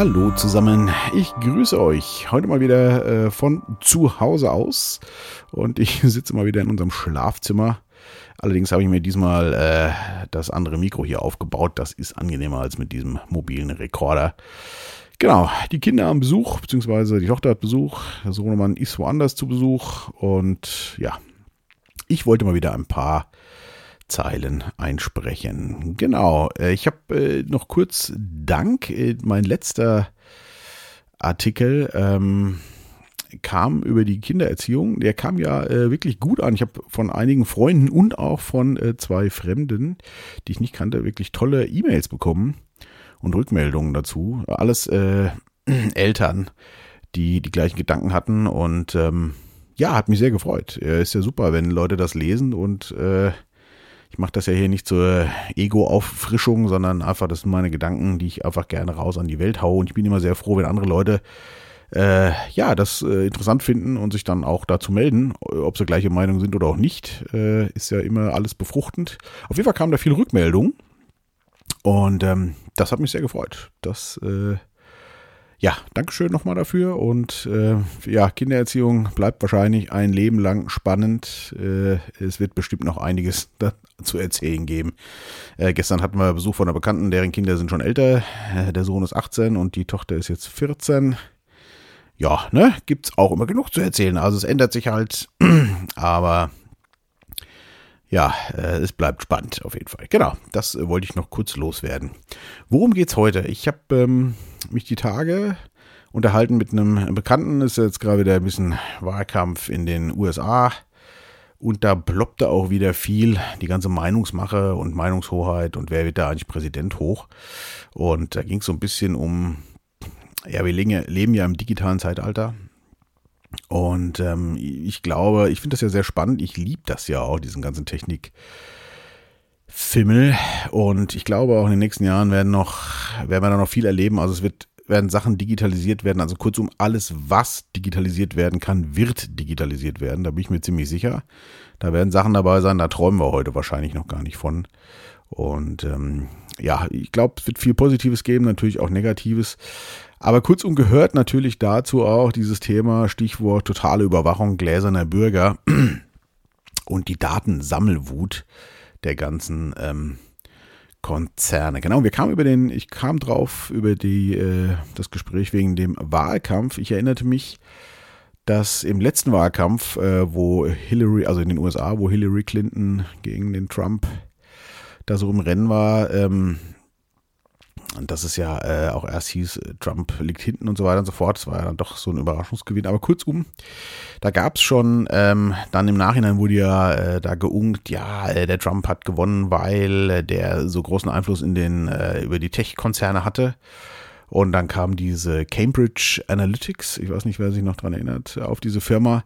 Hallo zusammen, ich grüße euch. Heute mal wieder äh, von zu Hause aus und ich sitze mal wieder in unserem Schlafzimmer. Allerdings habe ich mir diesmal äh, das andere Mikro hier aufgebaut. Das ist angenehmer als mit diesem mobilen Rekorder. Genau, die Kinder haben Besuch, beziehungsweise die Tochter hat Besuch. Der Sohnemann ist woanders zu Besuch und ja, ich wollte mal wieder ein paar Zeilen einsprechen. Genau, äh, ich habe äh, noch kurz Dank. Äh, mein letzter Artikel ähm, kam über die Kindererziehung. Der kam ja äh, wirklich gut an. Ich habe von einigen Freunden und auch von äh, zwei Fremden, die ich nicht kannte, wirklich tolle E-Mails bekommen und Rückmeldungen dazu. Alles äh, Eltern, die die gleichen Gedanken hatten und ähm, ja, hat mich sehr gefreut. Ist ja super, wenn Leute das lesen und äh, ich mache das ja hier nicht zur Ego-Auffrischung, sondern einfach, das sind meine Gedanken, die ich einfach gerne raus an die Welt haue. Und ich bin immer sehr froh, wenn andere Leute äh, ja, das äh, interessant finden und sich dann auch dazu melden, ob sie gleiche Meinung sind oder auch nicht, äh, ist ja immer alles befruchtend. Auf jeden Fall kamen da viele Rückmeldungen und ähm, das hat mich sehr gefreut. Das äh, ja, Dankeschön nochmal dafür. Und äh, ja, Kindererziehung bleibt wahrscheinlich ein Leben lang spannend. Äh, es wird bestimmt noch einiges zu erzählen geben. Äh, gestern hatten wir Besuch von einer Bekannten, deren Kinder sind schon älter. Äh, der Sohn ist 18 und die Tochter ist jetzt 14. Ja, ne, gibt's auch immer genug zu erzählen. Also es ändert sich halt, aber ja, äh, es bleibt spannend auf jeden Fall. Genau, das äh, wollte ich noch kurz loswerden. Worum geht's heute? Ich habe ähm, mich die Tage unterhalten mit einem Bekannten. Ist jetzt gerade wieder ein bisschen Wahlkampf in den USA. Und da ploppte auch wieder viel die ganze Meinungsmache und Meinungshoheit und wer wird da eigentlich Präsident hoch. Und da ging es so ein bisschen um, ja, wir leben ja im digitalen Zeitalter. Und ähm, ich glaube, ich finde das ja sehr spannend. Ich liebe das ja auch, diesen ganzen Technik. Fimmel und ich glaube auch in den nächsten Jahren werden noch werden wir da noch viel erleben. Also es wird werden Sachen digitalisiert werden. Also kurzum alles, was digitalisiert werden kann, wird digitalisiert werden. Da bin ich mir ziemlich sicher. Da werden Sachen dabei sein. Da träumen wir heute wahrscheinlich noch gar nicht von. Und ähm, ja, ich glaube, es wird viel Positives geben, natürlich auch Negatives. Aber kurzum gehört natürlich dazu auch dieses Thema, Stichwort totale Überwachung gläserner Bürger und die Datensammelwut der ganzen ähm, Konzerne. Genau, wir kamen über den, ich kam drauf über die, äh, das Gespräch wegen dem Wahlkampf. Ich erinnerte mich, dass im letzten Wahlkampf, äh, wo Hillary, also in den USA, wo Hillary Clinton gegen den Trump da so im Rennen war, ähm, und das ist ja äh, auch erst hieß, äh, Trump liegt hinten und so weiter und so fort. Das war ja dann doch so ein Überraschungsgewinn. Aber kurzum, da gab es schon, ähm, dann im Nachhinein wurde ja äh, da geungt, ja, äh, der Trump hat gewonnen, weil der so großen Einfluss in den, äh, über die Tech-Konzerne hatte. Und dann kam diese Cambridge Analytics, ich weiß nicht, wer sich noch dran erinnert, auf diese Firma.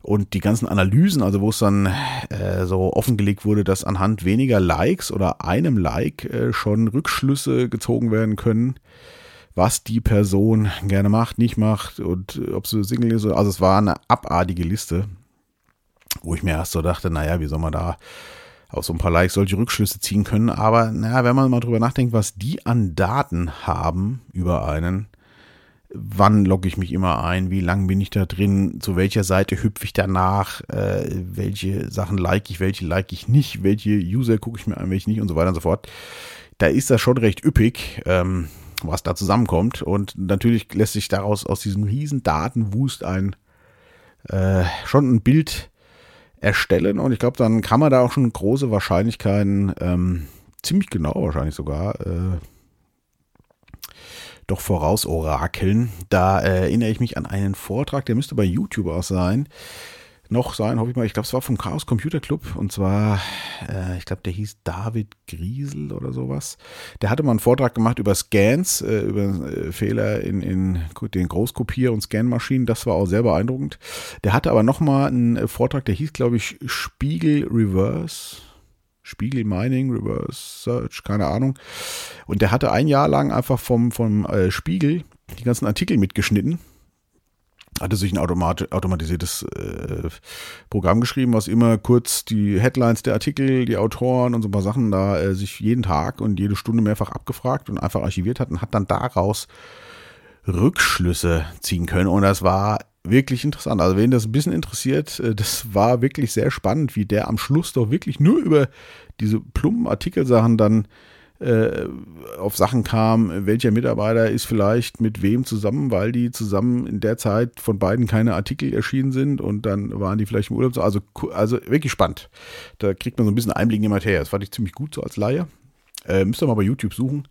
Und die ganzen Analysen, also wo es dann äh, so offengelegt wurde, dass anhand weniger Likes oder einem Like äh, schon Rückschlüsse gezogen werden können, was die Person gerne macht, nicht macht und ob sie Single ist. Also es war eine abartige Liste, wo ich mir erst so dachte, naja, wie soll man da aus so ein paar Likes solche Rückschlüsse ziehen können. Aber naja, wenn man mal drüber nachdenkt, was die an Daten haben über einen, wann logge ich mich immer ein, wie lang bin ich da drin, zu welcher Seite hüpfe ich danach, äh, welche Sachen like ich, welche like ich nicht, welche User gucke ich mir an, welche nicht? Und so weiter und so fort. Da ist das schon recht üppig, ähm, was da zusammenkommt. Und natürlich lässt sich daraus aus diesem riesen Datenwust ein äh, schon ein Bild erstellen und ich glaube, dann kann man da auch schon große Wahrscheinlichkeiten, ähm, ziemlich genau wahrscheinlich sogar, äh, doch voraus orakeln. Da äh, erinnere ich mich an einen Vortrag, der müsste bei YouTube auch sein, noch sein, hoffe ich mal. Ich glaube, es war vom Chaos Computer Club und zwar, äh, ich glaube, der hieß David Griesel oder sowas. Der hatte mal einen Vortrag gemacht über Scans, äh, über äh, Fehler in, in den Großkopier- und Scanmaschinen. Das war auch sehr beeindruckend. Der hatte aber noch mal einen äh, Vortrag, der hieß, glaube ich, Spiegel Reverse. Spiegel Mining, Reverse Search, keine Ahnung. Und der hatte ein Jahr lang einfach vom, vom äh, Spiegel die ganzen Artikel mitgeschnitten hatte sich ein automat automatisiertes äh, Programm geschrieben, was immer kurz die Headlines der Artikel, die Autoren und so ein paar Sachen da äh, sich jeden Tag und jede Stunde mehrfach abgefragt und einfach archiviert hat und hat dann daraus Rückschlüsse ziehen können. Und das war wirklich interessant. Also wen das ein bisschen interessiert, äh, das war wirklich sehr spannend, wie der am Schluss doch wirklich nur über diese plumpen Artikelsachen dann äh, auf Sachen kam, welcher Mitarbeiter ist vielleicht mit wem zusammen, weil die zusammen in der Zeit von beiden keine Artikel erschienen sind und dann waren die vielleicht im Urlaub. Also, also wirklich spannend. Da kriegt man so ein bisschen Einblick in die Materie. Das fand ich ziemlich gut so als Laie. Äh, müsst ihr mal bei YouTube suchen.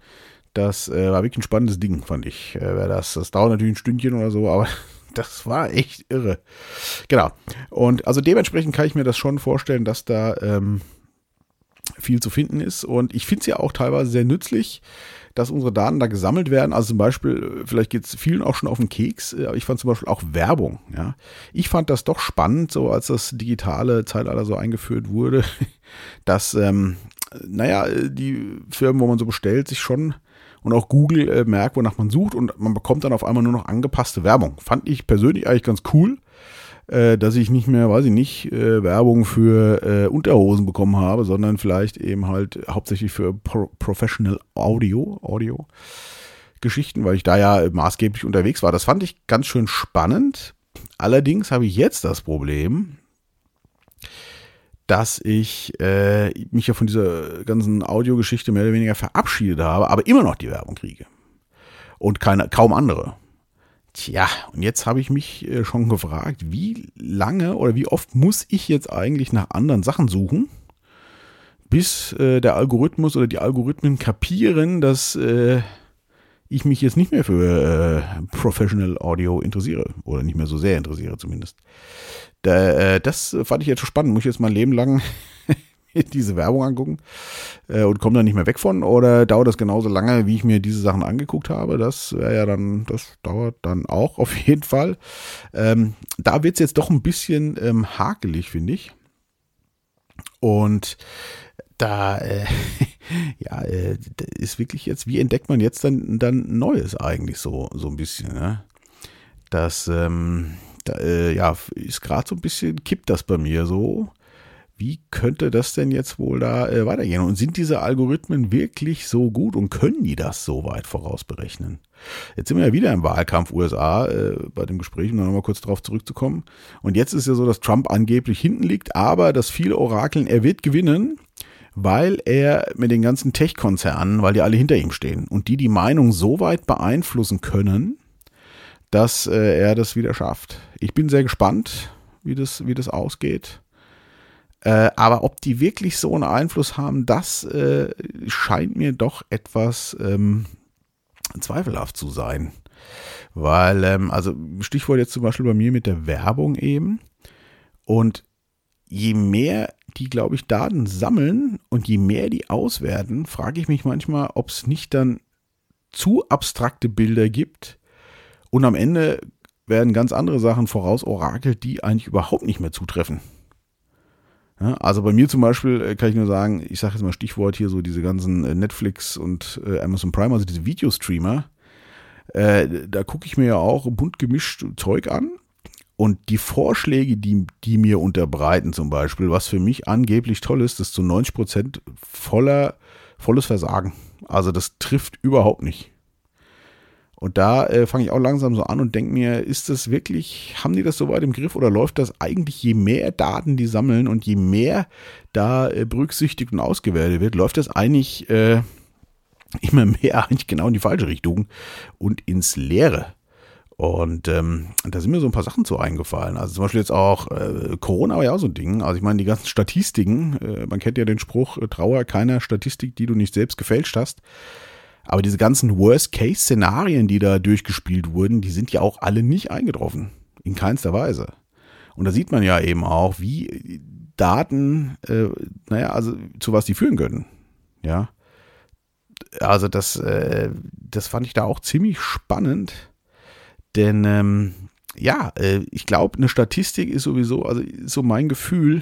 Das äh, war wirklich ein spannendes Ding, fand ich. Äh, das, das dauert natürlich ein Stündchen oder so, aber das war echt irre. Genau. Und also dementsprechend kann ich mir das schon vorstellen, dass da ähm, viel zu finden ist. Und ich finde es ja auch teilweise sehr nützlich, dass unsere Daten da gesammelt werden. Also zum Beispiel, vielleicht geht es vielen auch schon auf den Keks, aber ich fand zum Beispiel auch Werbung. Ja. Ich fand das doch spannend, so als das digitale Zeitalter so eingeführt wurde, dass, ähm, naja, die Firmen, wo man so bestellt, sich schon und auch Google äh, merkt, wonach man sucht und man bekommt dann auf einmal nur noch angepasste Werbung. Fand ich persönlich eigentlich ganz cool äh, dass ich nicht mehr, weiß ich nicht, äh, Werbung für äh, Unterhosen bekommen habe, sondern vielleicht eben halt hauptsächlich für Pro Professional Audio, Audio Geschichten, weil ich da ja maßgeblich unterwegs war. Das fand ich ganz schön spannend. Allerdings habe ich jetzt das Problem, dass ich äh, mich ja von dieser ganzen Audiogeschichte mehr oder weniger verabschiedet habe, aber immer noch die Werbung kriege. Und keine, kaum andere. Tja, und jetzt habe ich mich äh, schon gefragt, wie lange oder wie oft muss ich jetzt eigentlich nach anderen Sachen suchen, bis äh, der Algorithmus oder die Algorithmen kapieren, dass äh, ich mich jetzt nicht mehr für äh, Professional Audio interessiere oder nicht mehr so sehr interessiere zumindest. Da, äh, das fand ich jetzt schon spannend. Muss ich jetzt mein Leben lang diese Werbung angucken äh, und komme da nicht mehr weg von oder dauert das genauso lange, wie ich mir diese Sachen angeguckt habe? Das wäre ja dann, das dauert dann auch auf jeden Fall. Ähm, da wird es jetzt doch ein bisschen ähm, hakelig, finde ich. Und da, äh, ja, äh, ist wirklich jetzt, wie entdeckt man jetzt dann, dann Neues eigentlich so, so ein bisschen, ne? Das, ähm, da, äh, ja, ist gerade so ein bisschen, kippt das bei mir so wie könnte das denn jetzt wohl da äh, weitergehen? Und sind diese Algorithmen wirklich so gut und können die das so weit vorausberechnen? Jetzt sind wir ja wieder im Wahlkampf USA äh, bei dem Gespräch, um nochmal kurz darauf zurückzukommen. Und jetzt ist ja so, dass Trump angeblich hinten liegt, aber dass viele orakeln, er wird gewinnen, weil er mit den ganzen Tech-Konzernen, weil die alle hinter ihm stehen und die die Meinung so weit beeinflussen können, dass äh, er das wieder schafft. Ich bin sehr gespannt, wie das, wie das ausgeht. Äh, aber ob die wirklich so einen Einfluss haben, das äh, scheint mir doch etwas ähm, zweifelhaft zu sein. Weil, ähm, also Stichwort jetzt zum Beispiel bei mir mit der Werbung eben. Und je mehr die, glaube ich, Daten sammeln und je mehr die auswerten, frage ich mich manchmal, ob es nicht dann zu abstrakte Bilder gibt und am Ende werden ganz andere Sachen vorausorakelt, die eigentlich überhaupt nicht mehr zutreffen. Ja, also bei mir zum Beispiel äh, kann ich nur sagen, ich sage jetzt mal Stichwort hier so diese ganzen äh, Netflix und äh, Amazon Prime, also diese Videostreamer, äh, da gucke ich mir ja auch bunt gemischt Zeug an. Und die Vorschläge, die, die mir unterbreiten zum Beispiel, was für mich angeblich toll ist, ist zu 90 Prozent voller, volles Versagen. Also das trifft überhaupt nicht. Und da äh, fange ich auch langsam so an und denke mir, ist das wirklich, haben die das so weit im Griff oder läuft das eigentlich, je mehr Daten die sammeln und je mehr da äh, berücksichtigt und ausgewertet wird, läuft das eigentlich äh, immer mehr eigentlich genau in die falsche Richtung und ins Leere. Und ähm, da sind mir so ein paar Sachen zu eingefallen. Also zum Beispiel jetzt auch äh, Corona war ja auch so ein Ding. Also ich meine, die ganzen Statistiken, äh, man kennt ja den Spruch, äh, Trauer keiner Statistik, die du nicht selbst gefälscht hast. Aber diese ganzen Worst-Case-Szenarien, die da durchgespielt wurden, die sind ja auch alle nicht eingetroffen. In keinster Weise. Und da sieht man ja eben auch, wie Daten, äh, naja, also zu was die führen können. Ja. Also das, äh, das fand ich da auch ziemlich spannend. Denn ähm, ja, äh, ich glaube, eine Statistik ist sowieso, also ist so mein Gefühl,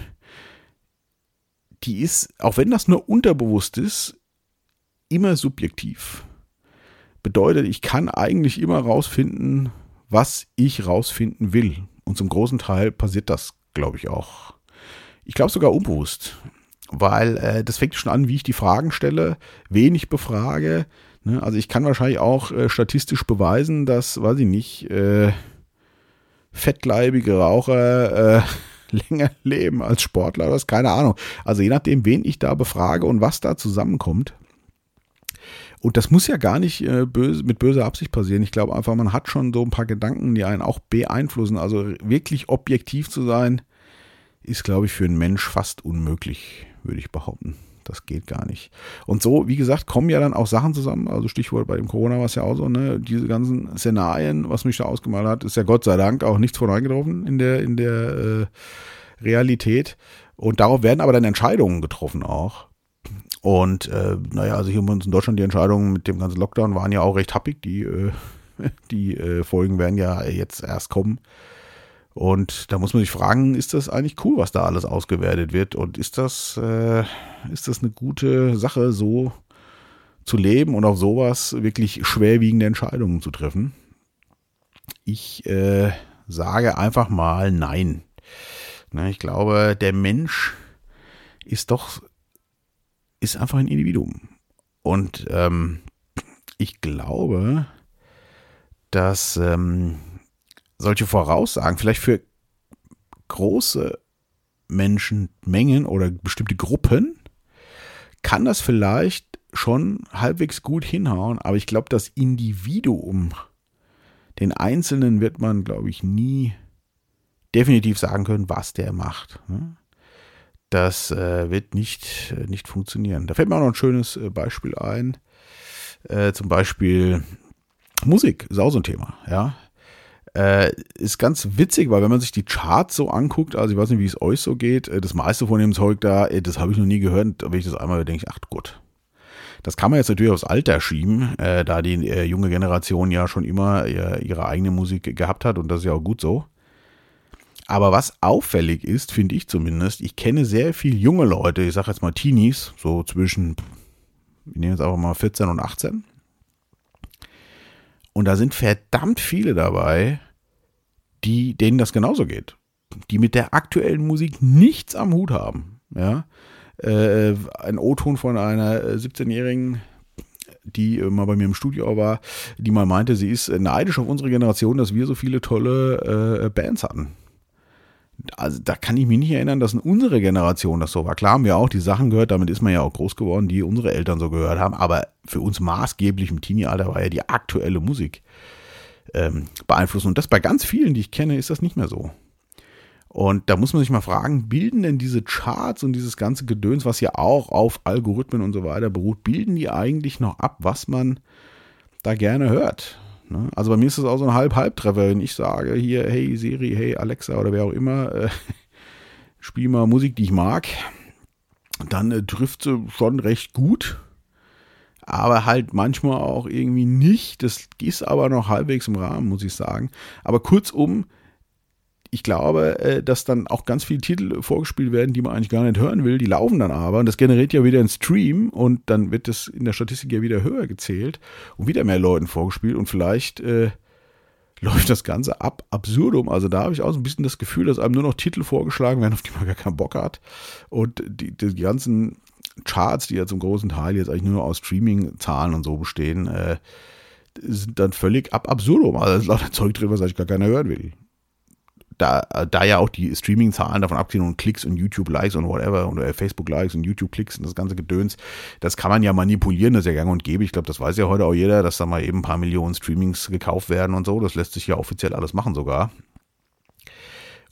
die ist, auch wenn das nur unterbewusst ist, immer subjektiv. Bedeutet, ich kann eigentlich immer rausfinden, was ich rausfinden will. Und zum großen Teil passiert das, glaube ich, auch. Ich glaube sogar unbewusst. Weil äh, das fängt schon an, wie ich die Fragen stelle, wen ich befrage, Ne? Also ich kann wahrscheinlich auch äh, statistisch beweisen, dass, weiß ich nicht, äh, fettleibige Raucher äh, länger leben als Sportler, das keine Ahnung. Also je nachdem, wen ich da befrage und was da zusammenkommt. Und das muss ja gar nicht äh, böse, mit böser Absicht passieren. Ich glaube einfach, man hat schon so ein paar Gedanken, die einen auch beeinflussen. Also wirklich objektiv zu sein, ist, glaube ich, für einen Mensch fast unmöglich, würde ich behaupten. Das geht gar nicht. Und so, wie gesagt, kommen ja dann auch Sachen zusammen. Also Stichwort bei dem Corona war es ja auch so, ne? Diese ganzen Szenarien, was mich da ausgemalt hat, ist ja Gott sei Dank auch nichts von eingetroffen in der, in der äh, Realität. Und darauf werden aber dann Entscheidungen getroffen auch. Und äh, naja, also hier bei uns in Deutschland die Entscheidungen mit dem ganzen Lockdown waren ja auch recht happig. Die, äh, die äh, Folgen werden ja jetzt erst kommen. Und da muss man sich fragen, ist das eigentlich cool, was da alles ausgewertet wird? Und ist das, äh, ist das eine gute Sache, so zu leben und auf sowas wirklich schwerwiegende Entscheidungen zu treffen? Ich äh, sage einfach mal nein. Ne, ich glaube, der Mensch ist doch, ist einfach ein Individuum. Und ähm, ich glaube, dass ähm, solche Voraussagen vielleicht für große Menschenmengen oder bestimmte Gruppen kann das vielleicht schon halbwegs gut hinhauen, aber ich glaube, das Individuum, den Einzelnen wird man, glaube ich, nie definitiv sagen können, was der macht. Ne? Das äh, wird nicht, äh, nicht funktionieren. Da fällt mir auch noch ein schönes äh, Beispiel ein. zum Beispiel Musik ist auch so ein Thema, ja. Äh, ist ganz witzig, weil wenn man sich die Charts so anguckt, also ich weiß nicht, wie es euch so geht, äh, das meiste von dem Zeug da, äh, das habe ich noch nie gehört. Wenn ich das einmal denke, ich, ach Gott. Das kann man jetzt natürlich aufs Alter schieben, äh, da die äh, junge Generation ja schon immer äh, ihre eigene Musik gehabt hat und das ist ja auch gut so. Aber was auffällig ist, finde ich zumindest, ich kenne sehr viele junge Leute, ich sage jetzt mal Teenies, so zwischen, wir nehmen jetzt einfach mal 14 und 18. Und da sind verdammt viele dabei, die, denen das genauso geht. Die mit der aktuellen Musik nichts am Hut haben. Ja. Äh, ein O-Ton von einer 17-jährigen die mal bei mir im Studio war, die mal meinte, sie ist neidisch auf unsere Generation, dass wir so viele tolle äh, Bands hatten. Also da kann ich mich nicht erinnern, dass in unserer Generation das so war. Klar haben wir auch die Sachen gehört, damit ist man ja auch groß geworden, die unsere Eltern so gehört haben, aber für uns maßgeblich im Teenie-Alter war ja die aktuelle Musik ähm, beeinflussen. Und das bei ganz vielen, die ich kenne, ist das nicht mehr so. Und da muss man sich mal fragen, bilden denn diese Charts und dieses ganze Gedöns, was ja auch auf Algorithmen und so weiter beruht, bilden die eigentlich noch ab, was man da gerne hört? Ne? Also bei mir ist das auch so ein Halb-Halb-Treffer, wenn ich sage hier, hey Siri, hey Alexa oder wer auch immer, äh, spiel mal Musik, die ich mag, dann äh, trifft sie schon recht gut aber halt manchmal auch irgendwie nicht. Das ist aber noch halbwegs im Rahmen, muss ich sagen. Aber kurzum, ich glaube, äh, dass dann auch ganz viele Titel vorgespielt werden, die man eigentlich gar nicht hören will. Die laufen dann aber und das generiert ja wieder einen Stream und dann wird das in der Statistik ja wieder höher gezählt und wieder mehr Leuten vorgespielt und vielleicht äh, läuft das Ganze ab absurdum. Also da habe ich auch so ein bisschen das Gefühl, dass einem nur noch Titel vorgeschlagen werden, auf die man gar keinen Bock hat und die, die ganzen Charts, die ja zum großen Teil jetzt eigentlich nur aus Streaming-Zahlen und so bestehen, äh, sind dann völlig ab absurdum. Also da ist lauter Zeug drin, was eigentlich gar keiner hören will. Da, da ja auch die Streaming-Zahlen davon abziehen und Klicks und YouTube-Likes und whatever und äh, Facebook-Likes und YouTube-Klicks und das ganze Gedöns, das kann man ja manipulieren, das ist ja gang und gäbe. Ich glaube, das weiß ja heute auch jeder, dass da mal eben ein paar Millionen Streamings gekauft werden und so. Das lässt sich ja offiziell alles machen sogar.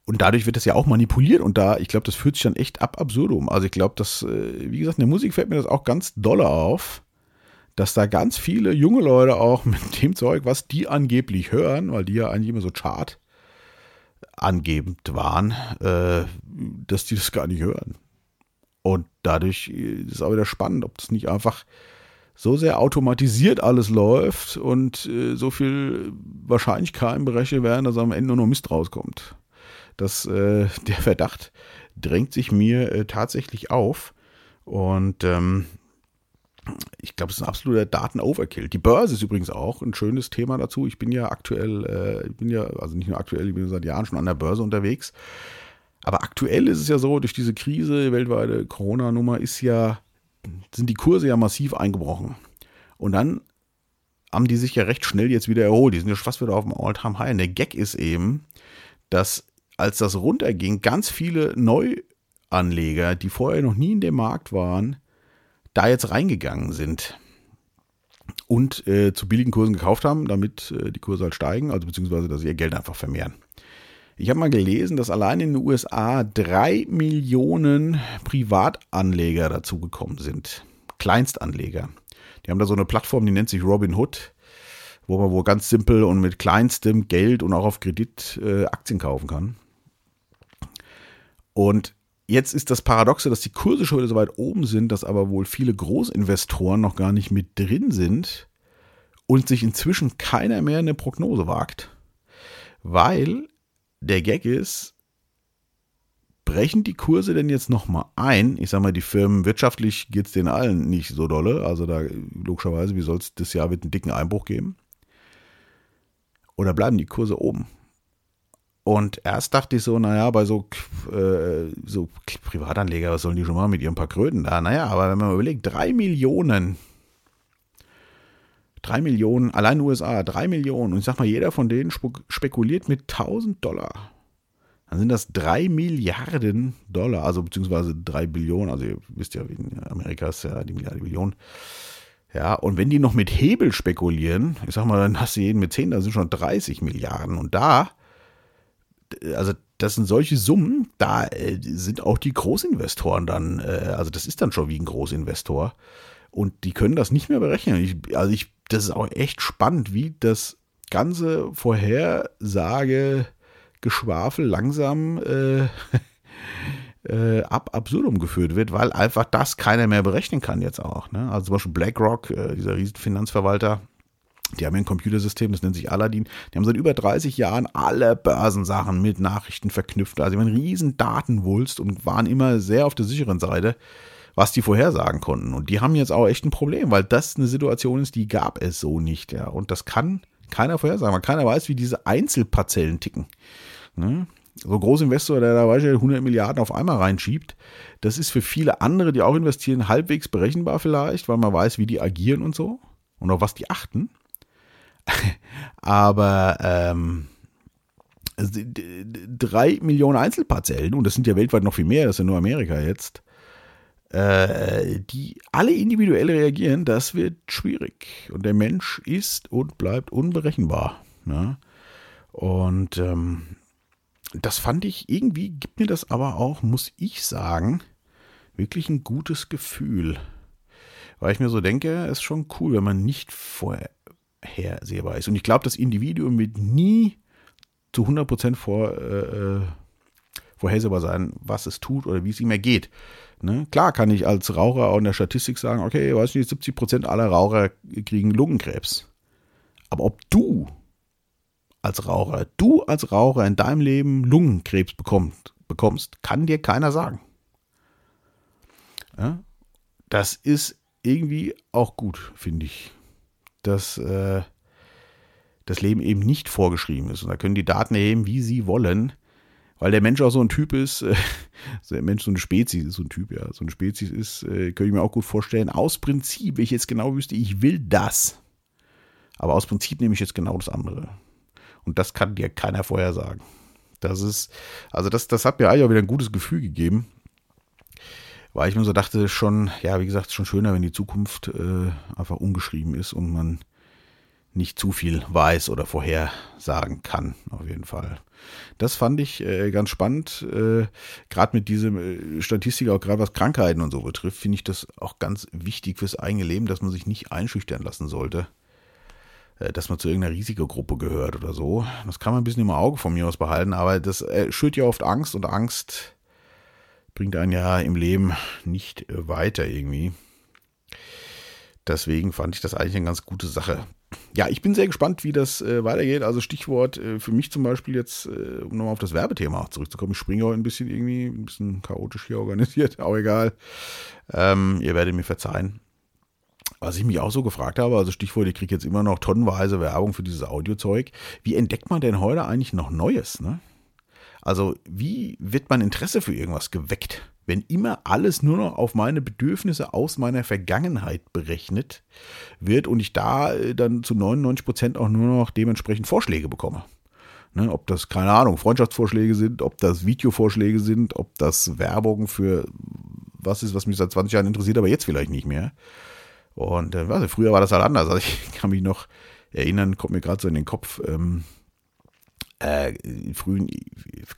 Und dadurch wird das ja auch manipuliert und da, ich glaube, das führt sich dann echt ab absurdum. Also ich glaube, dass, äh, wie gesagt, in der Musik fällt mir das auch ganz dolle auf, dass da ganz viele junge Leute auch mit dem Zeug, was die angeblich hören, weil die ja eigentlich immer so Chart angebend waren, äh, dass die das gar nicht hören. Und dadurch ist es auch wieder spannend, ob das nicht einfach so sehr automatisiert alles läuft und äh, so viel Wahrscheinlichkeiten berechnet werden, dass am Ende nur noch Mist rauskommt. Das, äh, der Verdacht drängt sich mir äh, tatsächlich auf. Und ähm, ich glaube, es ist ein absoluter Daten-Overkill. Die Börse ist übrigens auch ein schönes Thema dazu. Ich bin ja aktuell, äh, ich bin ja, also nicht nur aktuell, ich bin seit Jahren schon an der Börse unterwegs. Aber aktuell ist es ja so, durch diese Krise, weltweite Corona-Nummer, ist ja, sind die Kurse ja massiv eingebrochen. Und dann haben die sich ja recht schnell jetzt wieder erholt. Die sind ja fast wieder auf dem All-Time-High. Und der Gag ist eben, dass als das runterging, ganz viele Neuanleger, die vorher noch nie in dem Markt waren, da jetzt reingegangen sind und äh, zu billigen Kursen gekauft haben, damit äh, die Kurse halt steigen, also beziehungsweise, dass sie ihr Geld einfach vermehren. Ich habe mal gelesen, dass allein in den USA drei Millionen Privatanleger dazugekommen sind. Kleinstanleger. Die haben da so eine Plattform, die nennt sich Robinhood, wo man wohl ganz simpel und mit kleinstem Geld und auch auf Kredit äh, Aktien kaufen kann. Und jetzt ist das Paradoxe, dass die Kurse schon wieder so weit oben sind, dass aber wohl viele Großinvestoren noch gar nicht mit drin sind und sich inzwischen keiner mehr eine Prognose wagt. Weil der Gag ist, brechen die Kurse denn jetzt nochmal ein? Ich sag mal, die Firmen wirtschaftlich geht es denen allen nicht so dolle. Also da logischerweise, wie soll es das Jahr mit einem dicken Einbruch geben? Oder bleiben die Kurse oben? Und erst dachte ich so, naja, bei so, äh, so Privatanleger, was sollen die schon mal mit ihren paar Kröten da? Naja, aber wenn man überlegt, drei Millionen, drei Millionen, allein USA, drei Millionen, und ich sag mal, jeder von denen spekuliert mit 1000 Dollar. Dann sind das drei Milliarden Dollar, also beziehungsweise drei Billionen, also ihr wisst ja, in Amerika ist ja die Milliarde Billion. Ja, und wenn die noch mit Hebel spekulieren, ich sag mal, dann hast du jeden mit 10, da sind schon 30 Milliarden. Und da also das sind solche Summen, da äh, sind auch die Großinvestoren dann, äh, also das ist dann schon wie ein Großinvestor. Und die können das nicht mehr berechnen. Ich, also ich, das ist auch echt spannend, wie das ganze Vorhersage Geschwafel langsam äh, äh, ab absurdum geführt wird, weil einfach das keiner mehr berechnen kann jetzt auch. Ne? Also zum Beispiel BlackRock, äh, dieser Riesenfinanzverwalter, die haben ein Computersystem, das nennt sich Aladdin. Die haben seit über 30 Jahren alle Börsensachen mit Nachrichten verknüpft. Also, einen riesen Datenwulst und waren immer sehr auf der sicheren Seite, was die vorhersagen konnten. Und die haben jetzt auch echt ein Problem, weil das eine Situation ist, die gab es so nicht. Ja. Und das kann keiner vorhersagen, weil keiner weiß, wie diese Einzelparzellen ticken. Ne? So ein Großinvestor, der da beispielsweise 100 Milliarden auf einmal reinschiebt, das ist für viele andere, die auch investieren, halbwegs berechenbar vielleicht, weil man weiß, wie die agieren und so und auf was die achten. Aber ähm, drei Millionen Einzelparzellen, und das sind ja weltweit noch viel mehr, das ist ja nur Amerika jetzt, äh, die alle individuell reagieren, das wird schwierig. Und der Mensch ist und bleibt unberechenbar. Ne? Und ähm, das fand ich irgendwie, gibt mir das aber auch, muss ich sagen, wirklich ein gutes Gefühl. Weil ich mir so denke, ist schon cool, wenn man nicht vorher vorhersehbar ist. Und ich glaube, das Individuum wird nie zu 100% vor, äh, äh, vorhersehbar sein, was es tut oder wie es ihm ergeht. Ne? Klar kann ich als Raucher auch in der Statistik sagen, okay, weiß nicht, 70% aller Raucher kriegen Lungenkrebs. Aber ob du als Raucher, du als Raucher in deinem Leben Lungenkrebs bekommst, bekommst kann dir keiner sagen. Ja? Das ist irgendwie auch gut, finde ich dass äh, das Leben eben nicht vorgeschrieben ist. Und da können die Daten erheben, wie sie wollen, weil der Mensch auch so ein Typ ist, äh, der Mensch so eine Spezies ist, so ein Typ, ja, so eine Spezies ist, äh, könnte ich mir auch gut vorstellen. Aus Prinzip, wenn ich jetzt genau wüsste, ich will das. Aber aus Prinzip nehme ich jetzt genau das andere. Und das kann dir keiner vorher sagen. Das ist, also das, das hat mir eigentlich auch wieder ein gutes Gefühl gegeben weil ich mir so dachte, schon, ja, wie gesagt, schon schöner, wenn die Zukunft äh, einfach ungeschrieben ist und man nicht zu viel weiß oder vorhersagen kann, auf jeden Fall. Das fand ich äh, ganz spannend. Äh, gerade mit diesem äh, Statistik, auch gerade was Krankheiten und so betrifft, finde ich das auch ganz wichtig fürs eigene Leben, dass man sich nicht einschüchtern lassen sollte, äh, dass man zu irgendeiner Risikogruppe gehört oder so. Das kann man ein bisschen im Auge von mir aus behalten, aber das äh, schürt ja oft Angst und Angst bringt einen ja im Leben nicht äh, weiter irgendwie. Deswegen fand ich das eigentlich eine ganz gute Sache. Ja, ich bin sehr gespannt, wie das äh, weitergeht. Also Stichwort äh, für mich zum Beispiel jetzt, äh, um nochmal auf das Werbethema zurückzukommen. Ich springe heute ein bisschen irgendwie, ein bisschen chaotisch hier organisiert, aber egal. Ähm, ihr werdet mir verzeihen. Was ich mich auch so gefragt habe, also Stichwort, ich kriege jetzt immer noch tonnenweise Werbung für dieses Audiozeug. Wie entdeckt man denn heute eigentlich noch Neues? Ne? Also wie wird mein Interesse für irgendwas geweckt, wenn immer alles nur noch auf meine Bedürfnisse aus meiner Vergangenheit berechnet wird und ich da äh, dann zu 99 Prozent auch nur noch dementsprechend Vorschläge bekomme. Ne, ob das, keine Ahnung, Freundschaftsvorschläge sind, ob das Videovorschläge sind, ob das Werbung für was ist, was mich seit 20 Jahren interessiert, aber jetzt vielleicht nicht mehr. Und äh, was, früher war das halt anders. Also ich kann mich noch erinnern, kommt mir gerade so in den Kopf, ähm, äh, frühen,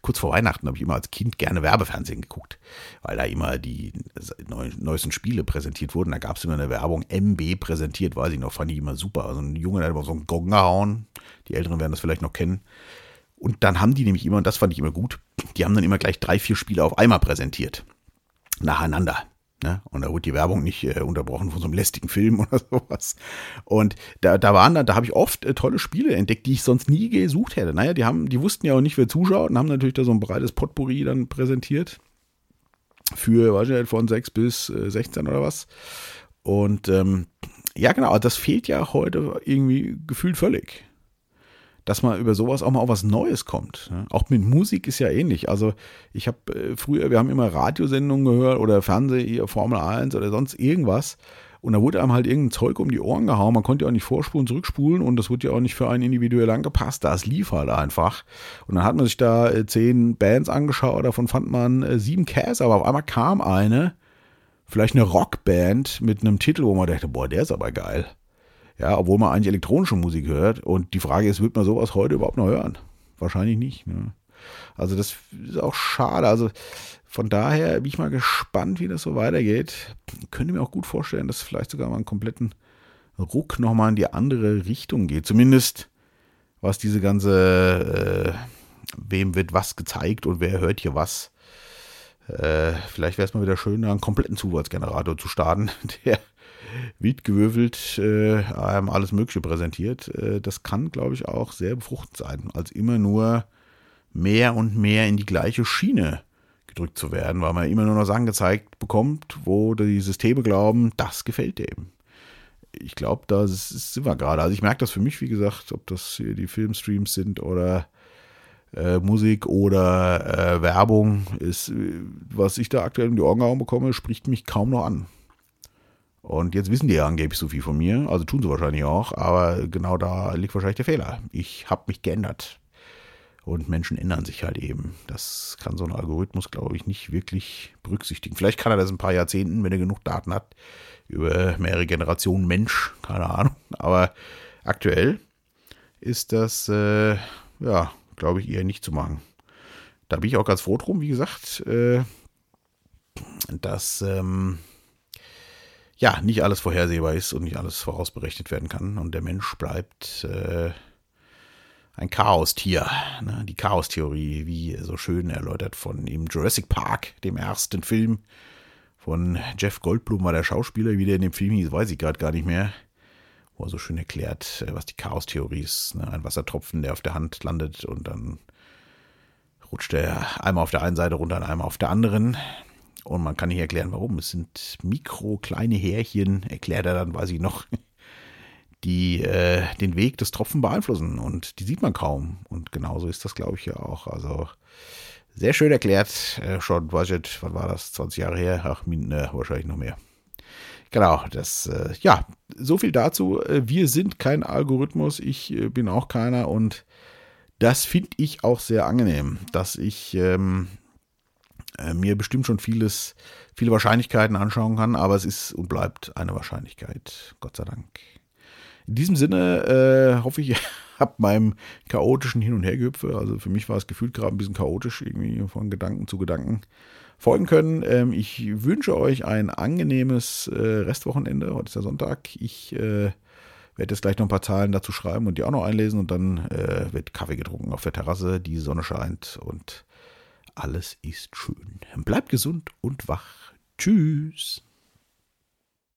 kurz vor Weihnachten habe ich immer als Kind gerne Werbefernsehen geguckt, weil da immer die neu, neuesten Spiele präsentiert wurden. Da gab es immer eine Werbung, MB präsentiert, weiß ich noch, fand ich immer super. Also ein Junge, hat immer so einen Gong gehauen. Die Älteren werden das vielleicht noch kennen. Und dann haben die nämlich immer, und das fand ich immer gut, die haben dann immer gleich drei, vier Spiele auf einmal präsentiert. Nacheinander. Ne? Und da wurde die Werbung nicht äh, unterbrochen von so einem lästigen Film oder sowas. Und da, da waren dann, da habe ich oft äh, tolle Spiele entdeckt, die ich sonst nie gesucht hätte. Naja, die haben, die wussten ja auch nicht, wer zuschaut und haben natürlich da so ein breites Potpourri dann präsentiert. Für, weiß ich nicht, von 6 bis äh, 16 oder was. Und ähm, ja, genau, das fehlt ja heute irgendwie gefühlt völlig dass man über sowas auch mal auf was Neues kommt. Auch mit Musik ist ja ähnlich. Also ich habe äh, früher, wir haben immer Radiosendungen gehört oder Fernseh, Formel 1 oder sonst irgendwas. Und da wurde einem halt irgendein Zeug um die Ohren gehauen. Man konnte ja auch nicht vorspulen, zurückspulen und das wurde ja auch nicht für einen individuell angepasst. Das lief halt einfach. Und dann hat man sich da äh, zehn Bands angeschaut, davon fand man äh, sieben Käse, aber auf einmal kam eine, vielleicht eine Rockband mit einem Titel, wo man dachte, boah, der ist aber geil. Ja, obwohl man eigentlich elektronische Musik hört. Und die Frage ist, wird man sowas heute überhaupt noch hören? Wahrscheinlich nicht. Ne? Also das ist auch schade. Also von daher bin ich mal gespannt, wie das so weitergeht. Ich könnte mir auch gut vorstellen, dass vielleicht sogar mal einen kompletten Ruck nochmal in die andere Richtung geht. Zumindest was diese ganze, äh, wem wird was gezeigt und wer hört hier was. Äh, vielleicht wäre es mal wieder schön, einen kompletten Zufallsgenerator zu starten, der wild gewürfelt äh, einem alles Mögliche präsentiert. Äh, das kann, glaube ich, auch sehr befruchtend sein, als immer nur mehr und mehr in die gleiche Schiene gedrückt zu werden, weil man immer nur noch Sachen gezeigt bekommt, wo die Systeme glauben, das gefällt dem. Ich glaube, da sind wir gerade. Also ich merke das für mich, wie gesagt, ob das hier die Filmstreams sind oder äh, Musik oder äh, Werbung, ist, äh, was ich da aktuell in die Ohren bekomme, spricht mich kaum noch an. Und jetzt wissen die ja angeblich so viel von mir, also tun sie wahrscheinlich auch, aber genau da liegt wahrscheinlich der Fehler. Ich habe mich geändert. Und Menschen ändern sich halt eben. Das kann so ein Algorithmus, glaube ich, nicht wirklich berücksichtigen. Vielleicht kann er das in ein paar Jahrzehnten, wenn er genug Daten hat, über mehrere Generationen Mensch, keine Ahnung. Aber aktuell ist das, äh, ja, glaube ich, eher nicht zu machen. Da bin ich auch ganz froh drum, wie gesagt, äh, dass ähm, ja, nicht alles vorhersehbar ist und nicht alles vorausberechnet werden kann. Und der Mensch bleibt äh, ein Chaostier. Ne? Die Chaostheorie, wie so schön erläutert von im Jurassic Park, dem ersten Film von Jeff Goldblum war der Schauspieler, wie der in dem Film hieß, weiß ich gerade gar nicht mehr. Wo er so schön erklärt, äh, was die Chaostheorie ist. Ne? Ein Wassertropfen, der auf der Hand landet und dann rutscht er einmal auf der einen Seite runter und einmal auf der anderen. Und man kann nicht erklären, warum. Es sind mikro kleine Härchen, erklärt er dann, weiß ich noch, die äh, den Weg des Tropfen beeinflussen. Und die sieht man kaum. Und genauso ist das, glaube ich, ja auch. Also sehr schön erklärt. Äh, schon, weiß ich, wann war das? 20 Jahre her? Ach, äh, wahrscheinlich noch mehr. Genau, das, äh, ja, so viel dazu. Äh, wir sind kein Algorithmus, ich äh, bin auch keiner und das finde ich auch sehr angenehm, dass ich ähm, äh, mir bestimmt schon vieles, viele Wahrscheinlichkeiten anschauen kann, aber es ist und bleibt eine Wahrscheinlichkeit, Gott sei Dank. In diesem Sinne äh, hoffe ich, ihr habt meinem chaotischen Hin- und Hergehüpfe, also für mich war es gefühlt gerade ein bisschen chaotisch, irgendwie von Gedanken zu Gedanken folgen können. Ähm, ich wünsche euch ein angenehmes äh, Restwochenende. Heute ist der Sonntag. Ich äh, werde jetzt gleich noch ein paar Zahlen dazu schreiben und die auch noch einlesen und dann äh, wird Kaffee getrunken auf der Terrasse, die Sonne scheint und alles ist schön. Bleibt gesund und wach. Tschüss.